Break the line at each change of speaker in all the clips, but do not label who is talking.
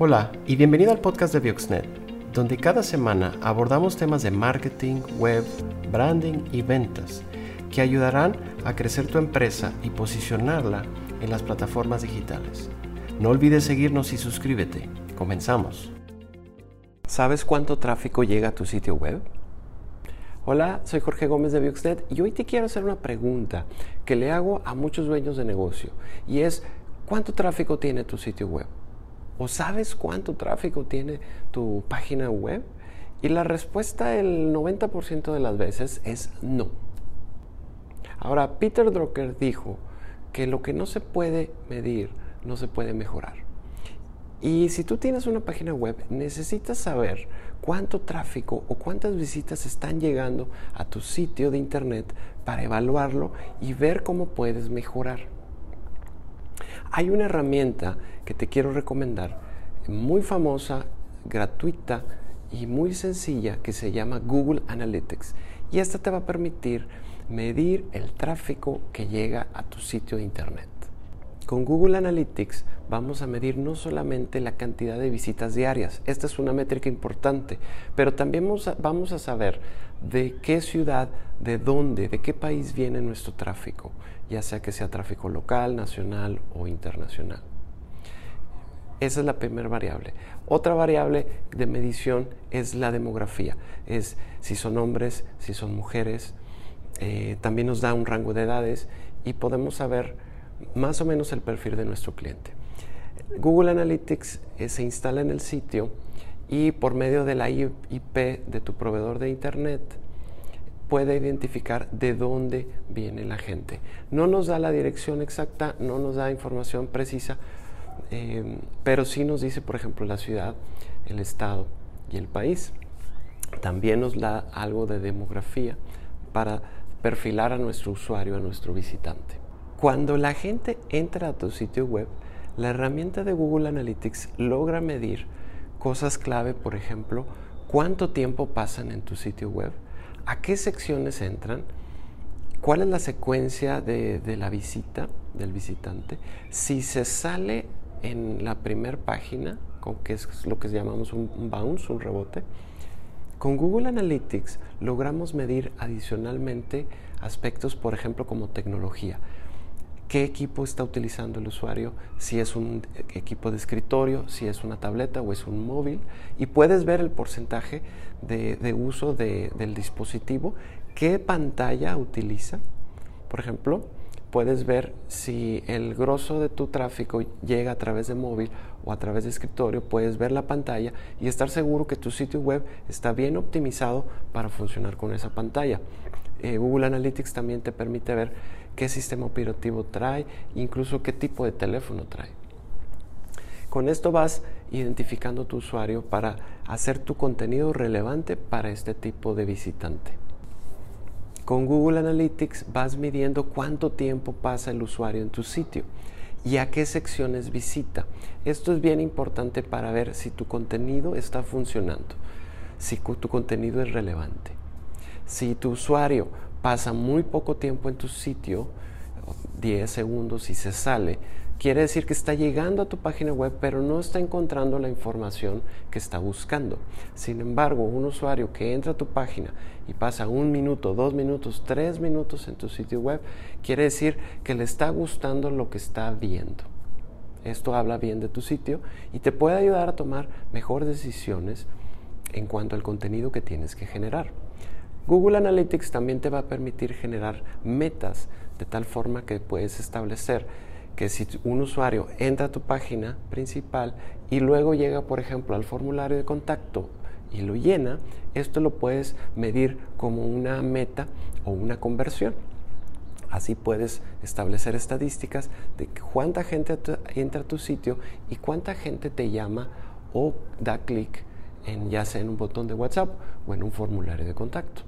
Hola y bienvenido al podcast de Bioxnet, donde cada semana abordamos temas de marketing, web, branding y ventas que ayudarán a crecer tu empresa y posicionarla en las plataformas digitales. No olvides seguirnos y suscríbete. Comenzamos. ¿Sabes cuánto tráfico llega a tu sitio web? Hola, soy Jorge Gómez de Bioxnet y hoy te quiero hacer una pregunta que le hago a muchos dueños de negocio y es ¿cuánto tráfico tiene tu sitio web? ¿O sabes cuánto tráfico tiene tu página web? Y la respuesta el 90% de las veces es no. Ahora, Peter Drucker dijo que lo que no se puede medir no se puede mejorar. Y si tú tienes una página web, necesitas saber cuánto tráfico o cuántas visitas están llegando a tu sitio de internet para evaluarlo y ver cómo puedes mejorar. Hay una herramienta que te quiero recomendar, muy famosa, gratuita y muy sencilla, que se llama Google Analytics. Y esta te va a permitir medir el tráfico que llega a tu sitio de internet. Con Google Analytics vamos a medir no solamente la cantidad de visitas diarias, esta es una métrica importante, pero también vamos a, saber de qué ciudad, de dónde, de qué país viene nuestro tráfico, ya sea que sea tráfico local, nacional o internacional. Esa es la primera variable. Otra variable de medición es la demografía, es si son hombres, si son mujeres, eh, también nos da un rango de edades y podemos saber más o menos el perfil de nuestro cliente. Google Analytics eh, se instala en el sitio y por medio de la IP de tu proveedor de Internet puede identificar de dónde viene la gente. No nos da la dirección exacta, no nos da información precisa, eh, pero sí nos dice, por ejemplo, la ciudad, el estado y el país. También nos da algo de demografía para perfilar a nuestro usuario, a nuestro visitante. Cuando la gente entra a tu sitio web, la herramienta de Google Analytics logra medir cosas clave, por ejemplo, cuánto tiempo pasan en tu sitio web, a qué secciones entran, cuál es la secuencia de, la visita del visitante, si se sale en la primera página, que es lo que llamamos un bounce, un rebote. Con Google Analytics logramos medir adicionalmente aspectos, por ejemplo, como tecnología qué equipo está utilizando el usuario, si es un equipo de escritorio, si es una tableta o es un móvil, y puedes ver el porcentaje de, uso del dispositivo, qué pantalla utiliza. Por ejemplo, puedes ver si el grosso de tu tráfico llega a través de móvil o a través de escritorio, puedes ver la pantalla y estar seguro que tu sitio web está bien optimizado para funcionar con esa pantalla. Eh, Google Analytics también te permite ver qué sistema operativo trae, incluso qué tipo de teléfono trae. Con esto vas identificando tu usuario para hacer tu contenido relevante para este tipo de visitante. Con Google Analytics vas midiendo cuánto tiempo pasa el usuario en tu sitio y a qué secciones visita. Esto es bien importante para ver si tu contenido está funcionando, si tu contenido es relevante. Si tu usuario pasa muy poco tiempo en tu sitio, 10 segundos y se sale, quiere decir que está llegando a tu página web pero no está encontrando la información que está buscando. Sin embargo, un usuario que entra a tu página y pasa un minuto, dos minutos, tres minutos en tu sitio web, quiere decir que le está gustando lo que está viendo. Esto habla bien de tu sitio y te puede ayudar a tomar mejores decisiones en cuanto al contenido que tienes que generar. Google Analytics también te va a permitir generar metas de tal forma que puedes establecer que si un usuario entra a tu página principal y luego llega, por ejemplo, al formulario de contacto y lo llena, esto lo puedes medir como una meta o una conversión. Así puedes establecer estadísticas de cuánta gente entra a tu sitio y cuánta gente te llama o da clic en ya sea en un botón de WhatsApp o en un formulario de contacto.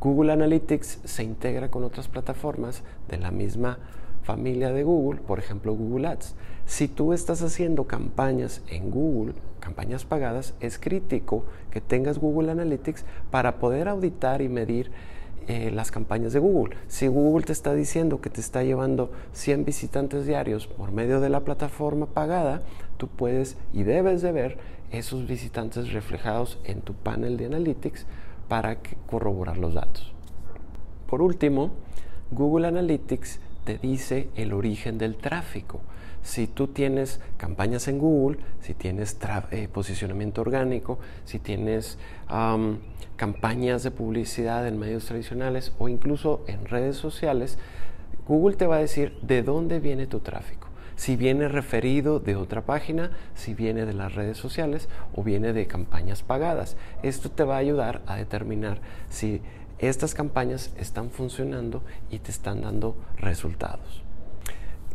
Google Analytics se integra con otras plataformas de la misma familia de Google, por ejemplo Google Ads. Si tú estás haciendo campañas en Google, campañas pagadas, es crítico que tengas Google Analytics para poder auditar y medir eh, las campañas de Google. Si Google te está diciendo que te está llevando 100 visitantes diarios por medio de la plataforma pagada, tú puedes y debes de ver esos visitantes reflejados en tu panel de Analytics para corroborar los datos. Por último, Google Analytics te dice el origen del tráfico. Si tú tienes campañas en Google, si tienes eh, posicionamiento orgánico, si tienes campañas de publicidad en medios tradicionales o incluso en redes sociales, Google te va a decir de dónde viene tu tráfico. Si viene referido de otra página, si viene de las redes sociales o viene de campañas pagadas. Esto te va a ayudar a determinar si estas campañas están funcionando y te están dando resultados.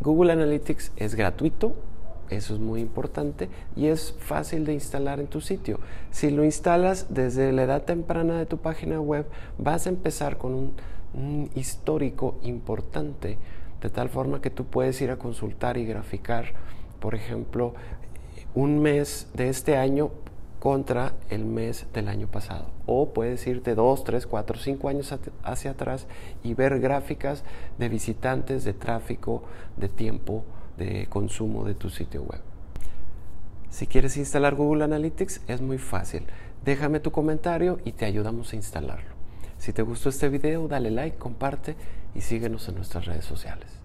Google Analytics es gratuito, eso es muy importante y es fácil de instalar en tu sitio. Si lo instalas desde la edad temprana de tu página web, vas a empezar con un, histórico importante, de tal forma que tú puedes ir a consultar y graficar, por ejemplo, un mes de este año contra el mes del año pasado. O puedes irte dos, tres, cuatro, cinco años hacia atrás y ver gráficas de visitantes, de tráfico, de tiempo, de consumo de tu sitio web. Si quieres instalar Google Analytics es muy fácil. Déjame tu comentario y te ayudamos a instalarlo. Si te gustó este video, dale like, comparte y síguenos en nuestras redes sociales.